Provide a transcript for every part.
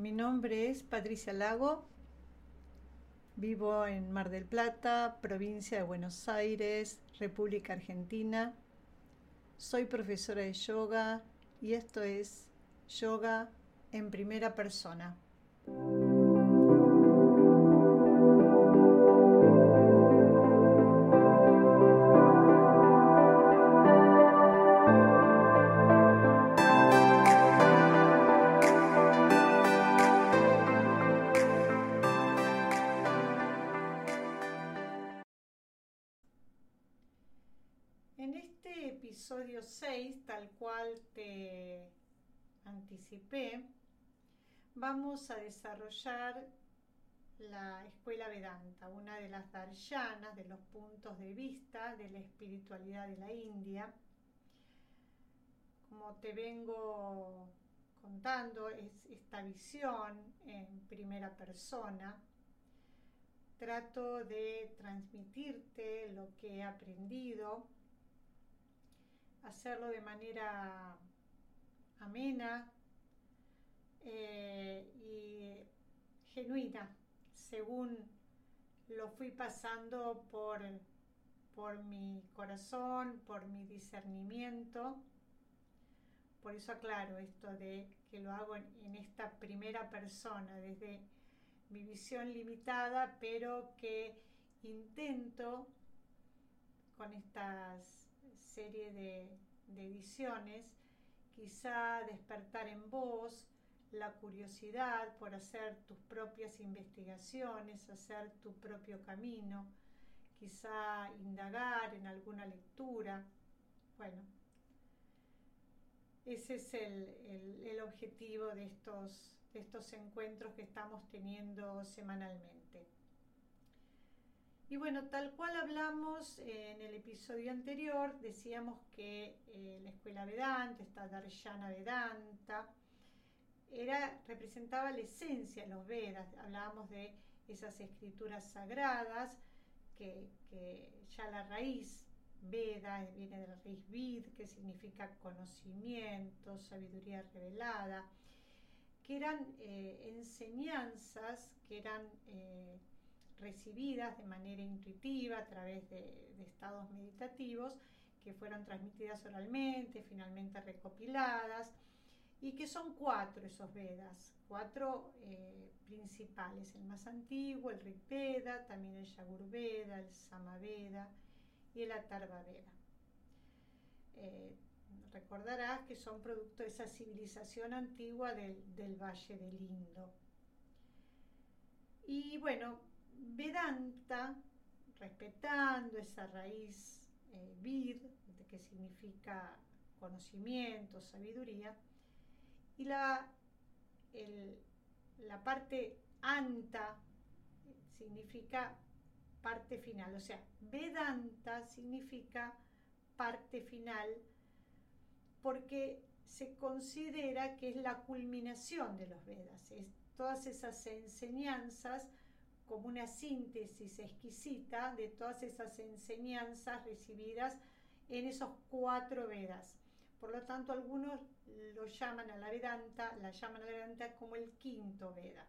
mi nombre es Patricia Lago, vivo en Mar del Plata, provincia de Buenos Aires, República Argentina. Soy profesora de yoga y esto es Yoga en primera persona. Vamos a desarrollar la escuela Vedanta, una de las darshanas, de los puntos de vista de la espiritualidad de la India. Como te vengo contando, es esta visión en primera persona. Trato de transmitirte lo que he aprendido hacerlo de manera amena eh, y genuina, según lo fui pasando por, por mi corazón, por mi discernimiento. Por eso aclaro esto de que lo hago en, esta primera persona, desde mi visión limitada, pero que intento con estas serie de, de ediciones, quizá despertar en vos la curiosidad por hacer tus propias investigaciones, hacer tu propio camino, quizá indagar en alguna lectura. Bueno, ese es el, el, objetivo de estos, de estos encuentros que estamos teniendo semanalmente. Y bueno, tal cual hablamos en el episodio anterior, decíamos que eh, la escuela Vedanta, esta Darshana Vedanta, era, representaba la esencia de los Vedas. Hablábamos de esas escrituras sagradas, que, que ya la raíz Veda viene de la raíz Vid, que significa conocimiento, sabiduría revelada, que eran eh, enseñanzas, que eran... Eh, recibidas de manera intuitiva a través de, estados meditativos que fueron transmitidas oralmente, finalmente recopiladas, y que son cuatro esos Vedas, cuatro eh, principales, el más antiguo, el Rig Veda, también el Yagurveda, el Samaveda y el Atharva Veda. Eh, recordarás que son producto de esa civilización antigua del, del Valle del Indo. Y bueno, Vedanta, respetando esa raíz eh, vid, que significa conocimiento, sabiduría, y la, la parte anta significa parte final, o sea, Vedanta significa parte final porque se considera que es la culminación de los Vedas, es todas esas enseñanzas como una síntesis exquisita de todas esas enseñanzas recibidas en esos cuatro Vedas. Por lo tanto, algunos lo llaman a la Vedanta, la llaman a la Vedanta como el quinto Veda.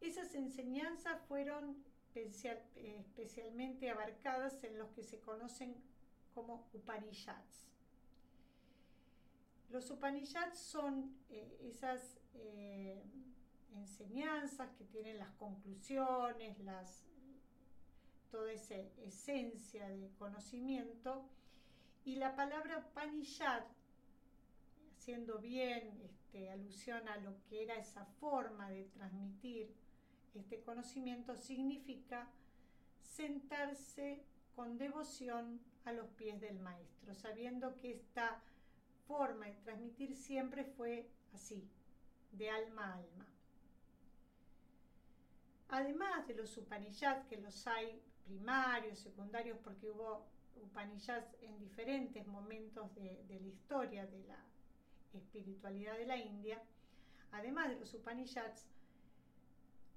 Esas enseñanzas fueron especial, especialmente abarcadas en los que se conocen como Upanishads. Los Upanishads son eh, esas eh, enseñanzas, que tienen las conclusiones, las, toda esa esencia de conocimiento. Y la palabra Panishad, haciendo bien este, alusión a lo que era esa forma de transmitir este conocimiento, significa sentarse con devoción a los pies del maestro, sabiendo que esta forma de transmitir siempre fue así, de alma a alma. Además de los Upanishads, que los hay primarios, secundarios, porque hubo Upanishads en diferentes momentos de, de, la historia de la espiritualidad de la India, además de los Upanishads,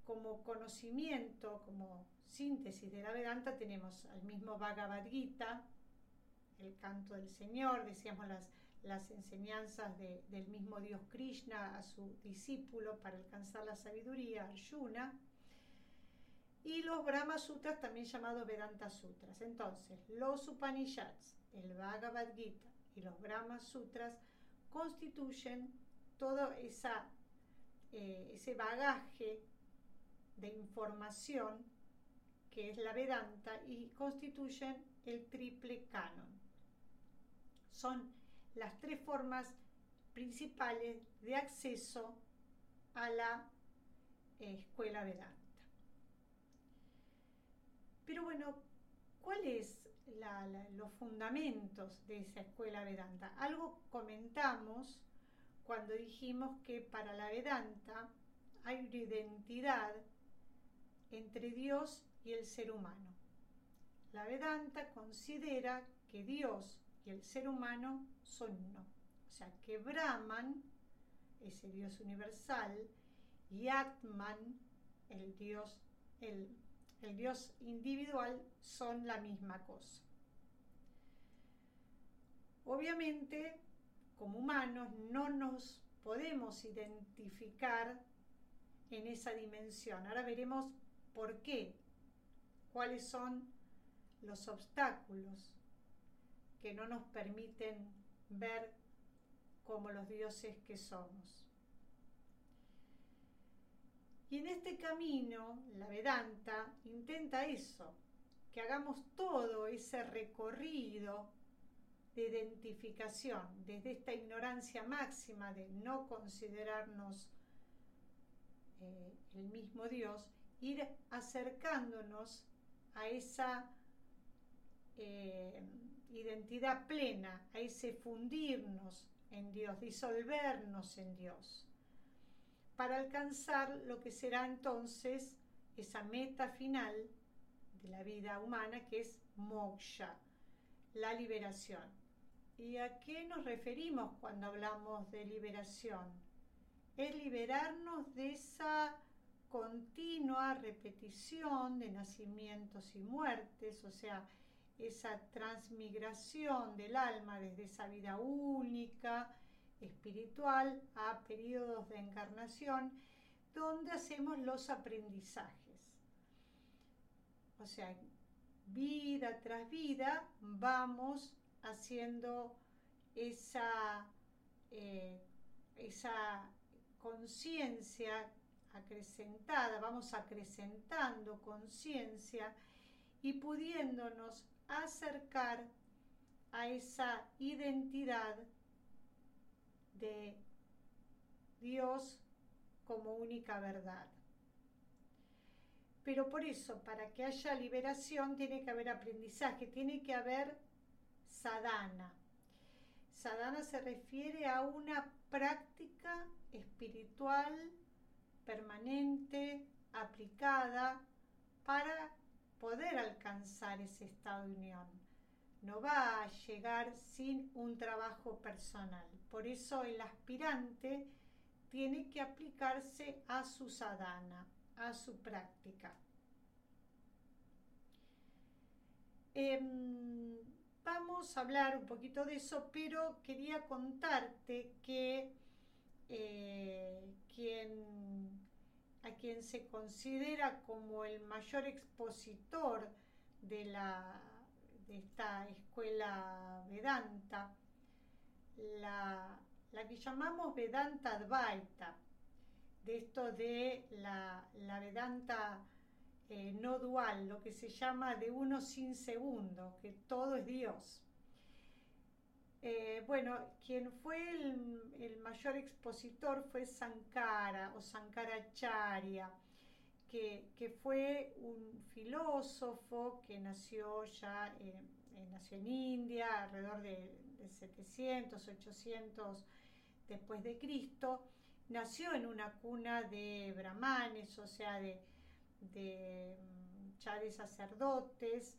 como conocimiento, como síntesis de la Vedanta, tenemos al mismo Bhagavad Gita, el canto del Señor, decíamos las, las enseñanzas del mismo Dios Krishna a su discípulo para alcanzar la sabiduría, Arjuna, y los Brahma Sutras, también llamados Vedanta Sutras. Entonces, los Upanishads, el Bhagavad Gita y los Brahma Sutras constituyen todo esa, eh, ese bagaje de información que es la Vedanta y constituyen el triple canon. Son las tres formas principales de acceso a la eh, escuela Vedanta. Pero bueno, ¿cuáles los fundamentos de esa escuela Vedanta? Algo comentamos cuando dijimos que para la Vedanta hay una identidad entre Dios y el ser humano. La Vedanta considera que Dios y el ser humano son uno. O sea, que Brahman, ese Dios universal, y Atman, el Dios, el, el Dios individual, son la misma cosa. Obviamente, como humanos, no nos podemos identificar en esa dimensión. Ahora veremos por qué, cuáles son los obstáculos que no nos permiten ver como los dioses que somos. Y en este camino, la Vedanta intenta eso, que hagamos todo ese recorrido de identificación, desde esta ignorancia máxima de no considerarnos eh, el mismo Dios, ir acercándonos a esa eh, identidad plena, a ese fundirnos en Dios, disolvernos en Dios, para alcanzar lo que será entonces esa meta final de la vida humana que es moksha, la liberación. ¿Y a qué nos referimos cuando hablamos de liberación? Es liberarnos de esa continua repetición de nacimientos y muertes, o sea, esa transmigración del alma desde esa vida única, espiritual, a periodos de encarnación, donde hacemos los aprendizajes. O sea, vida tras vida vamos haciendo esa, eh, esa conciencia acrecentada, vamos acrecentando conciencia y pudiéndonos acercar a esa identidad de Dios como única verdad. Pero por eso, para que haya liberación, tiene que haber aprendizaje, tiene que haber sadhana. Sadhana se refiere a una práctica espiritual permanente, aplicada, para poder alcanzar ese estado de unión. No va a llegar sin un trabajo personal. Por eso el aspirante tiene que aplicarse a su sadhana, a su práctica. Em, vamos a hablar un poquito de eso, pero quería contarte que eh, quien a quien se considera como el mayor expositor de, la, de esta escuela Vedanta, la, que llamamos Vedanta Advaita, de esto de la, Vedanta eh, no dual, lo que se llama de uno sin segundo, que todo es Dios. Eh, bueno, quien fue el, mayor expositor fue Sankara o Sankaracharya, que, que fue un filósofo que nació ya eh, nació en India alrededor de, 700, 800 después de Cristo. Nació en una cuna de brahmanes, o sea, de, de mm, de sacerdotes,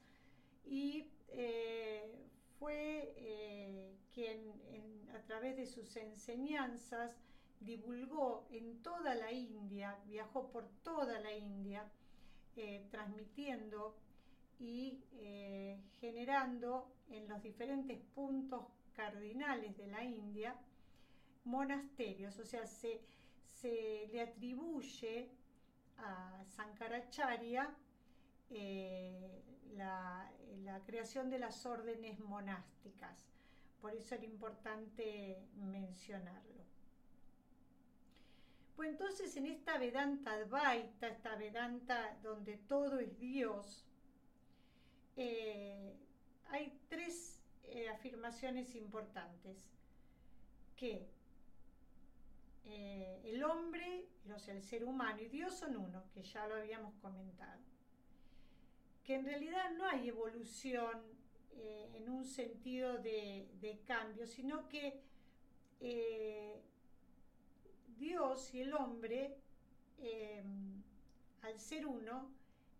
y eh, fue eh, quien a través de sus enseñanzas divulgó en toda la India, viajó por toda la India, eh, transmitiendo y eh, generando en los diferentes puntos cardinales de la India, monasterios, o sea, se, le atribuye a Sankaracharya eh, la, creación de las órdenes monásticas. Por eso era importante mencionarlo. Pues entonces en esta Vedanta Advaita, esta Vedanta donde todo es Dios, eh, hay tres eh, afirmaciones importantes. Que eh, el hombre, o sea, el ser humano y Dios son uno, que ya lo habíamos comentado. Que en realidad no hay evolución en un sentido de, cambio, sino que Dios y el hombre, al ser uno,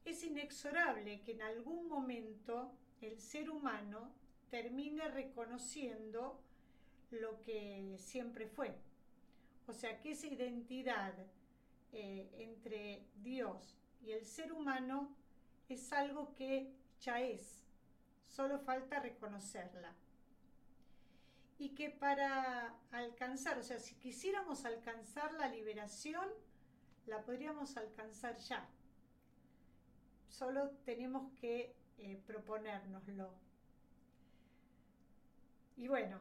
es inexorable que en algún momento el ser humano termine reconociendo lo que siempre fue. O sea, que esa identidad eh, entre Dios y el ser humano es algo que ya es, solo falta reconocerla. Y que para alcanzar, o sea, si quisiéramos alcanzar la liberación, la podríamos alcanzar ya solo tenemos que eh, proponérnoslo. Y bueno,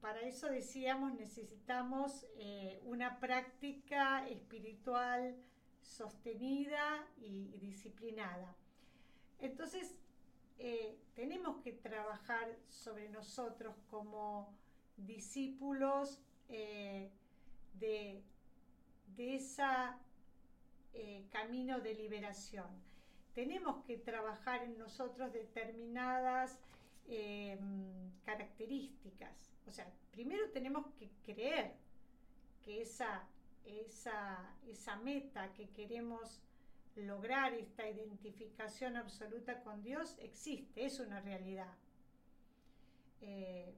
para eso decíamos necesitamos eh, una práctica espiritual sostenida y, disciplinada. Entonces, eh, tenemos que trabajar sobre nosotros como discípulos de, de ese camino de liberación tenemos que trabajar en nosotros determinadas eh, características. O sea, primero tenemos que creer que esa, esa, esa meta que queremos lograr, esta identificación absoluta con Dios, existe, es una realidad. Eh,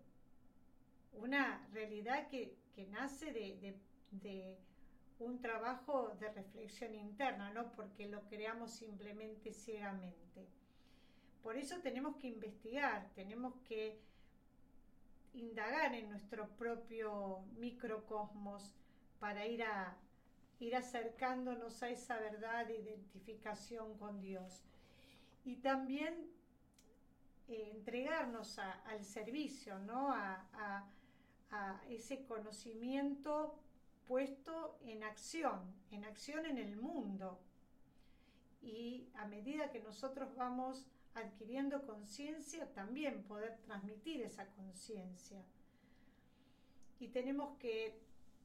una realidad que, nace de un trabajo de reflexión interna, no porque lo creamos simplemente ciegamente. Por eso tenemos que investigar, tenemos que indagar en nuestro propio microcosmos para ir, a, ir acercándonos a esa verdad de identificación con Dios. Y también eh, entregarnos al servicio, ¿no? a ese conocimiento puesto en acción, en acción en el mundo. Y a medida que nosotros vamos adquiriendo conciencia, también poder transmitir esa conciencia. Y tenemos que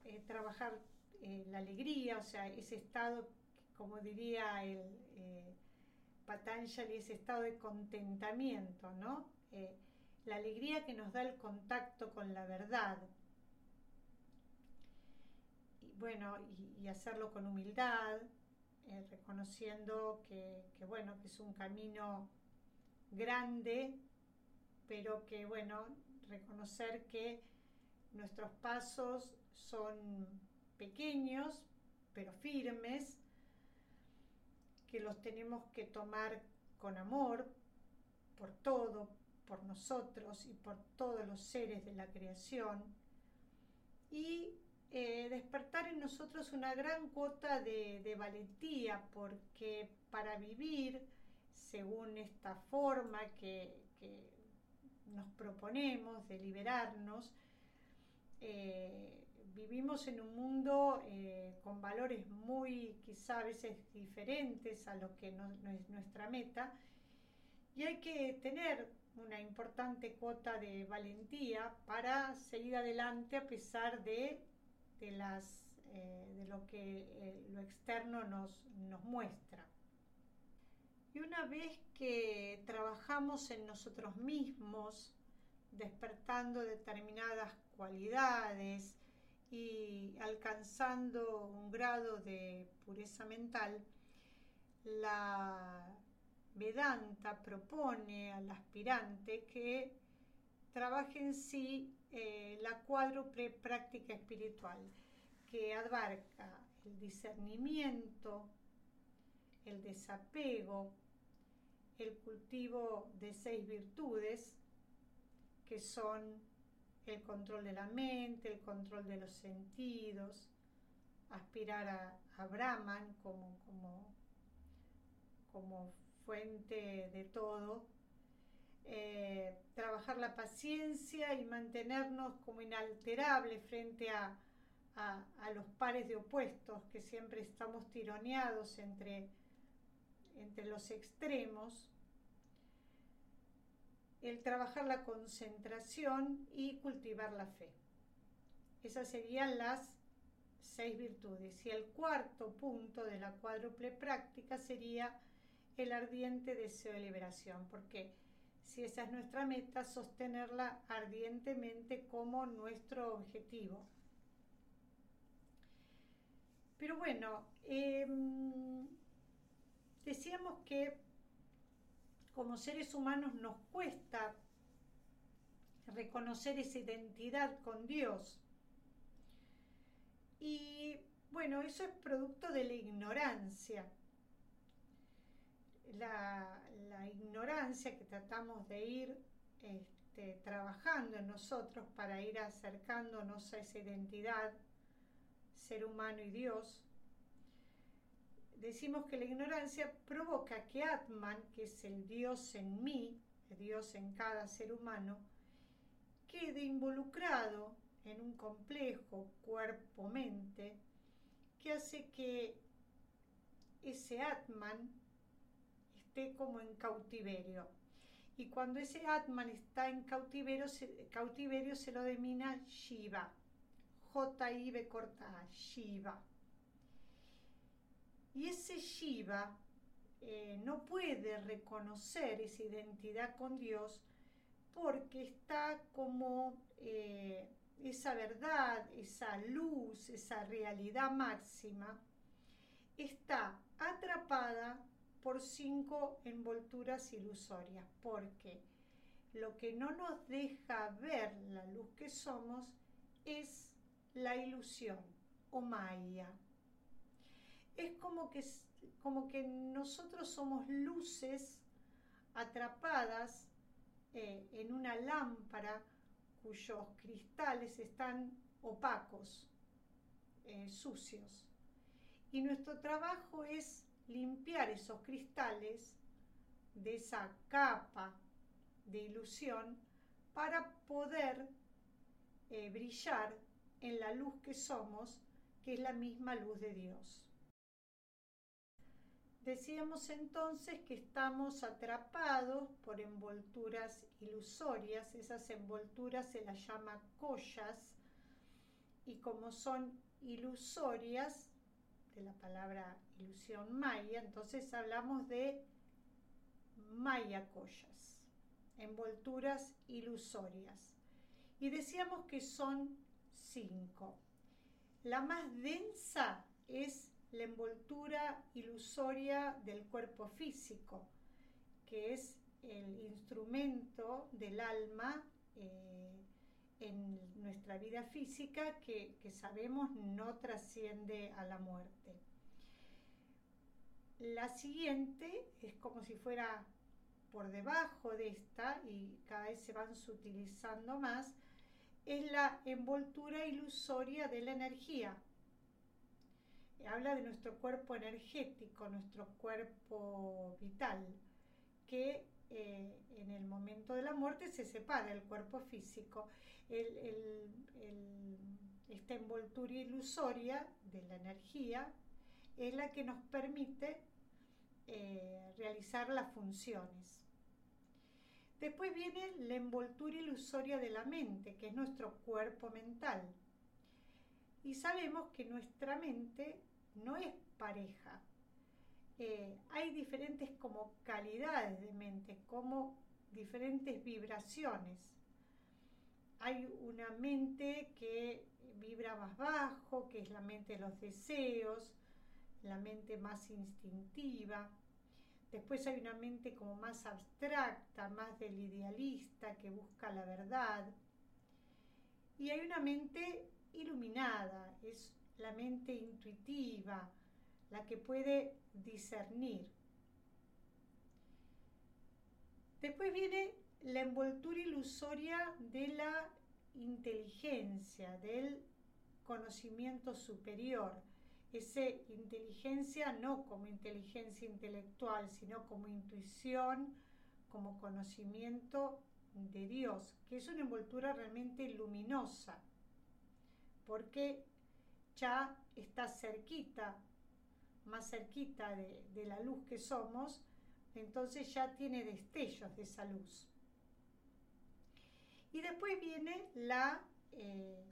eh, trabajar eh, la alegría, o sea, ese estado, como diría el eh, Patanjali, ese estado de contentamiento, ¿no? la alegría que nos da el contacto con la verdad, bueno, y, hacerlo con humildad, eh, reconociendo que, bueno, que es un camino grande, pero que, bueno, reconocer que nuestros pasos son pequeños, pero firmes, que los tenemos que tomar con amor por todo, por nosotros y por todos los seres de la creación. Y eh, despertar en nosotros una gran cuota de, valentía, porque para vivir según esta forma que, nos proponemos de liberarnos, eh, vivimos en un mundo eh, con valores muy quizá a veces diferentes a lo que no, es nuestra meta y hay que tener una importante cuota de valentía para seguir adelante a pesar de eh, de lo que eh, lo externo nos, nos muestra. Y una vez que trabajamos en nosotros mismos, despertando determinadas cualidades y alcanzando un grado de pureza mental, la Vedanta propone al aspirante que trabaje en sí eh, la cuádruple práctica espiritual, que abarca el discernimiento, el desapego, el cultivo de seis virtudes, que son el control de la mente, el control de los sentidos, aspirar a, Brahman como, como, como, fuente de todo, eh, trabajar la paciencia y mantenernos como inalterables frente a, a, los pares de opuestos, que siempre estamos tironeados entre, entre los extremos, el trabajar la concentración y cultivar la fe. Esas serían las seis virtudes. Y el cuarto punto de la cuádruple práctica sería el ardiente deseo de liberación, porque si esa es nuestra meta, sostenerla ardientemente como nuestro objetivo. Pero bueno, em, decíamos que como seres humanos nos cuesta reconocer esa identidad con Dios. Y bueno, eso es producto de la ignorancia. La, ignorancia que tratamos de ir este, trabajando en nosotros para ir acercándonos a esa identidad, ser humano y Dios, decimos que la ignorancia provoca que Atman, que es el Dios en mí, el Dios en cada ser humano, quede involucrado en un complejo cuerpo-mente que hace que ese Atman como en cautiverio. Y cuando ese Atman está en cautiverio, se, cautiverio se lo denomina Shiva. J-I-V corta Shiva. Y ese Shiva eh, no puede reconocer esa identidad con Dios porque está como eh, esa verdad, esa luz, esa realidad máxima, está atrapada por cinco envolturas ilusorias, porque lo que no nos deja ver la luz que somos es la ilusión o maya es como que, como que nosotros somos luces atrapadas eh, en una lámpara cuyos cristales están opacos, eh, sucios. Y nuestro trabajo es limpiar esos cristales de esa capa de ilusión para poder eh, brillar en la luz que somos, que es la misma luz de Dios. Decíamos entonces que estamos atrapados por envolturas ilusorias, esas envolturas se las llama collas y como son ilusorias, de la palabra ilusión maya, entonces hablamos de maya collas, envolturas ilusorias. Y decíamos que son cinco. La más densa es la envoltura ilusoria del cuerpo físico, que es el instrumento del alma eh, en nuestra vida física que, que sabemos no trasciende a la muerte. La siguiente es como si fuera por debajo de esta y cada vez se van sutilizando más, es la envoltura ilusoria de la energía, habla de nuestro cuerpo energético, nuestro cuerpo vital, que eh, en el momento de la muerte se separa el cuerpo físico. esta envoltura ilusoria de la energía es la que nos permite eh, realizar las funciones. Después viene la envoltura ilusoria de la mente, que es nuestro cuerpo mental. Y sabemos que nuestra mente no es pareja. Eh, hay diferentes como calidades de mente, como diferentes vibraciones. Hay una mente que vibra más bajo, que es la mente de los deseos, la mente más instintiva. Después hay una mente como más abstracta, más del idealista, que busca la verdad. Y hay una mente iluminada, es la mente intuitiva, la que puede discernir. Después viene la envoltura ilusoria de la inteligencia, del conocimiento superior. Esa inteligencia no como inteligencia intelectual, sino como intuición, como conocimiento de Dios, que es una envoltura realmente luminosa, porque ya está cerquita, más cerquita de, la luz que somos, entonces ya tiene destellos de esa luz. Y después viene la eh,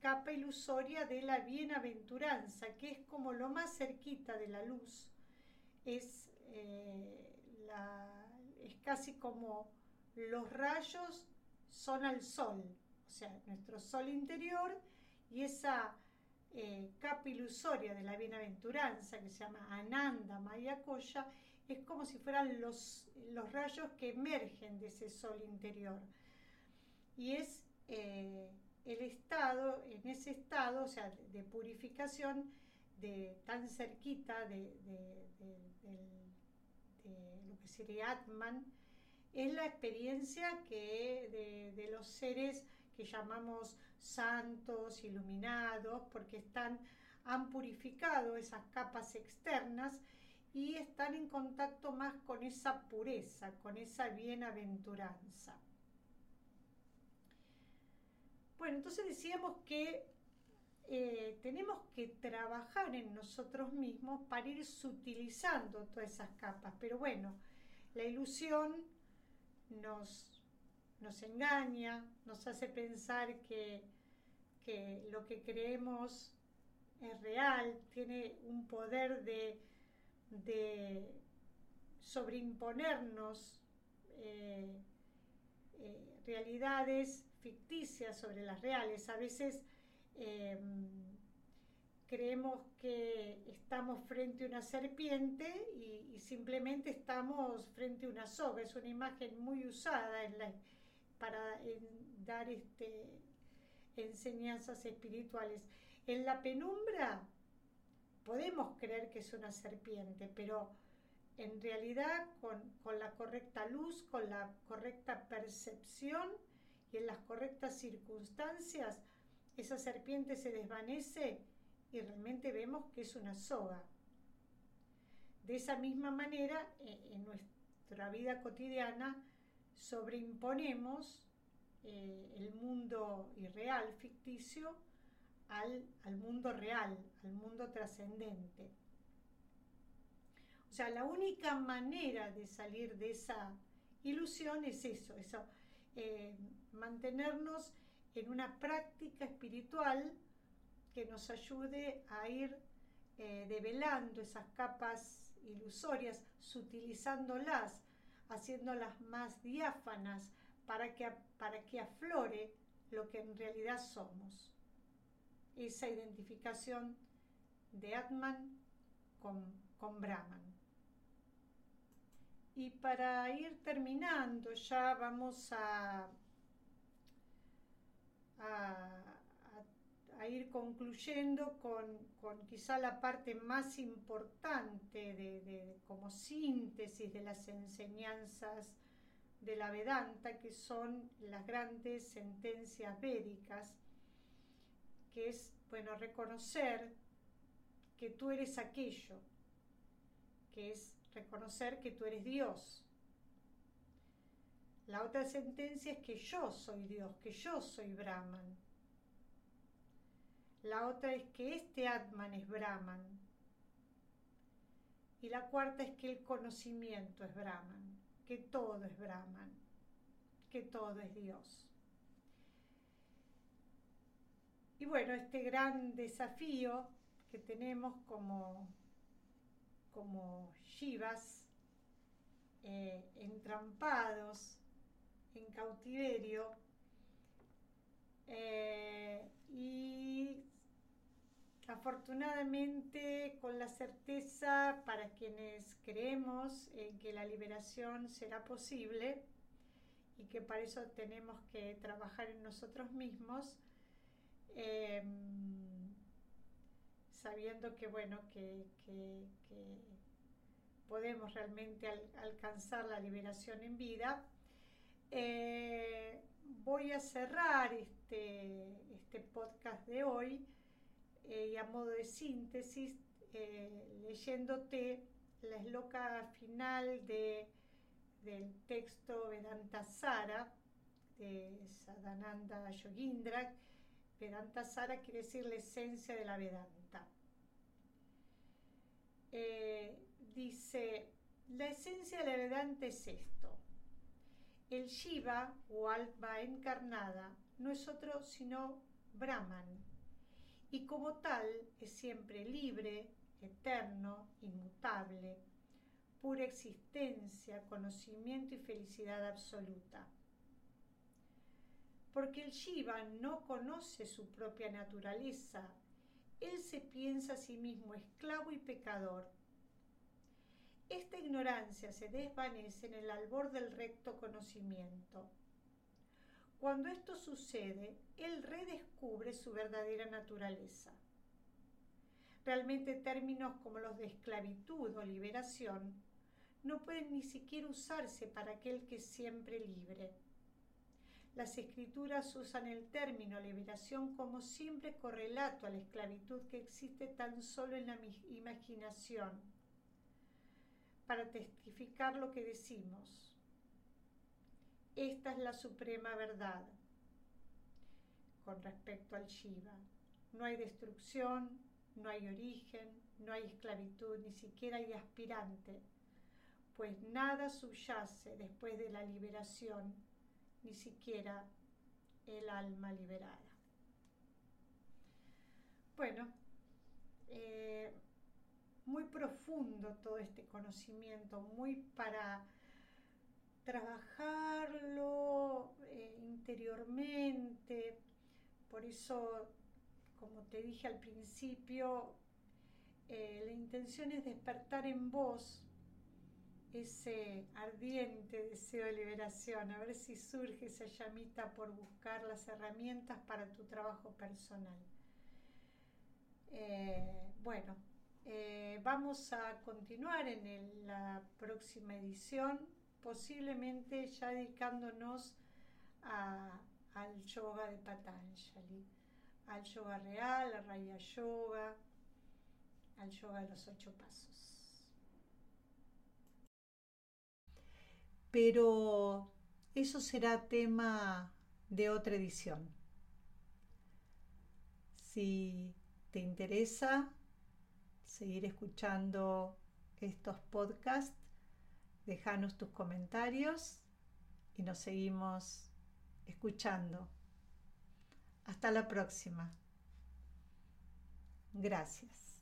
capa ilusoria de la bienaventuranza, que es como lo más cerquita de la luz, es, eh, es casi como los rayos son al sol, o sea, nuestro sol interior y esa eh, capa ilusoria de la bienaventuranza que se llama Ananda Maya Koya es como si fueran los, los rayos que emergen de ese sol interior. Y es eh, el estado, en ese estado, o sea, de, purificación, de tan cerquita de, lo que sería Atman, es la experiencia que de, los seres que llamamos santos, iluminados, porque están, han purificado esas capas externas y están en contacto más con esa pureza, con esa bienaventuranza. Bueno, entonces decíamos que eh, tenemos que trabajar en nosotros mismos para ir sutilizando todas esas capas, pero bueno, la ilusión nos, nos engaña, nos hace pensar que, lo que creemos es real, tiene un poder de, sobreimponernos eh, eh, realidades ficticias sobre las reales. A veces em, creemos que estamos frente a una serpiente y, simplemente estamos frente a una soga. Es una imagen muy usada en la, para dar este, enseñanzas espirituales. En la penumbra podemos creer que es una serpiente, pero en realidad con, con la correcta luz, con la correcta percepción y en las correctas circunstancias, esa serpiente se desvanece y realmente vemos que es una soga. De esa misma manera, e, en nuestra vida cotidiana, sobreimponemos eh, el mundo irreal, ficticio, al, al mundo real, al mundo trascendente. O sea, la única manera de salir de esa ilusión es eso, eso eh, mantenernos en una práctica espiritual que nos ayude a ir eh, develando esas capas ilusorias, sutilizándolas, haciéndolas más diáfanas para que, para que aflore lo que en realidad somos. Esa identificación de Atman con, con Brahman. Y para ir terminando, ya vamos a, a a ir concluyendo con, quizá la parte más importante de, como síntesis de las enseñanzas de la Vedanta, que son las grandes sentencias védicas, que es, bueno, reconocer que tú eres aquello, que es reconocer que tú eres Dios. La otra sentencia es que yo soy Dios, que yo soy Brahman la otra es que este Atman es Brahman. Y la cuarta es que el conocimiento es Brahman, que todo es Brahman, que todo es Dios. Y bueno, este gran desafío que tenemos como, como Shivas, eh, entrampados en cautiverio, eh, y Afortunadamente, con la certeza para quienes creemos en que la liberación será posible y que para eso tenemos que trabajar en nosotros mismos, em, sabiendo que bueno, que, podemos realmente alcanzar la liberación en vida, eh, voy a cerrar este, este podcast de hoy eh, y a modo de síntesis eh, leyéndote la esloca final de, del texto Vedanta Sara de Sadananda Yogindra. Vedanta Sara quiere decir la esencia de la Vedanta. Eh, dice, la esencia de la Vedanta es esto. El Shiva o Alba encarnada no es otro sino Brahman y como tal es siempre libre, eterno, inmutable, pura existencia, conocimiento y felicidad absoluta. Porque el Shiva no conoce su propia naturaleza, él se piensa a sí mismo esclavo y pecador. Esta ignorancia se desvanece en el albor del recto conocimiento. Cuando esto sucede, él redescubre su verdadera naturaleza. Realmente términos como los de esclavitud o liberación no pueden ni siquiera usarse para aquel que es siempre libre. Las escrituras usan el término liberación como simple correlato a la esclavitud que existe tan solo en la imaginación, para testificar lo que decimos. Esta es la suprema verdad con respecto al Shiva. No hay destrucción, no hay origen, no hay esclavitud, ni siquiera hay aspirante, pues nada subyace después de la liberación, ni siquiera el alma liberada. Bueno, eh, muy profundo todo este conocimiento, muy para trabajarlo eh, interiormente, por eso como te dije al principio, eh, la intención es despertar en vos ese ardiente deseo de liberación, a ver si surge esa llamita por buscar las herramientas para tu trabajo personal. Eh, bueno, vamos a continuar en la próxima edición, posiblemente ya dedicándonos al yoga de Patanjali al yoga real, al raya yoga, al yoga de los ocho pasos. Pero eso será tema de otra edición. Si te interesa seguir escuchando estos podcasts, Déjanos tus comentarios y nos seguimos escuchando. Hasta la próxima. Gracias.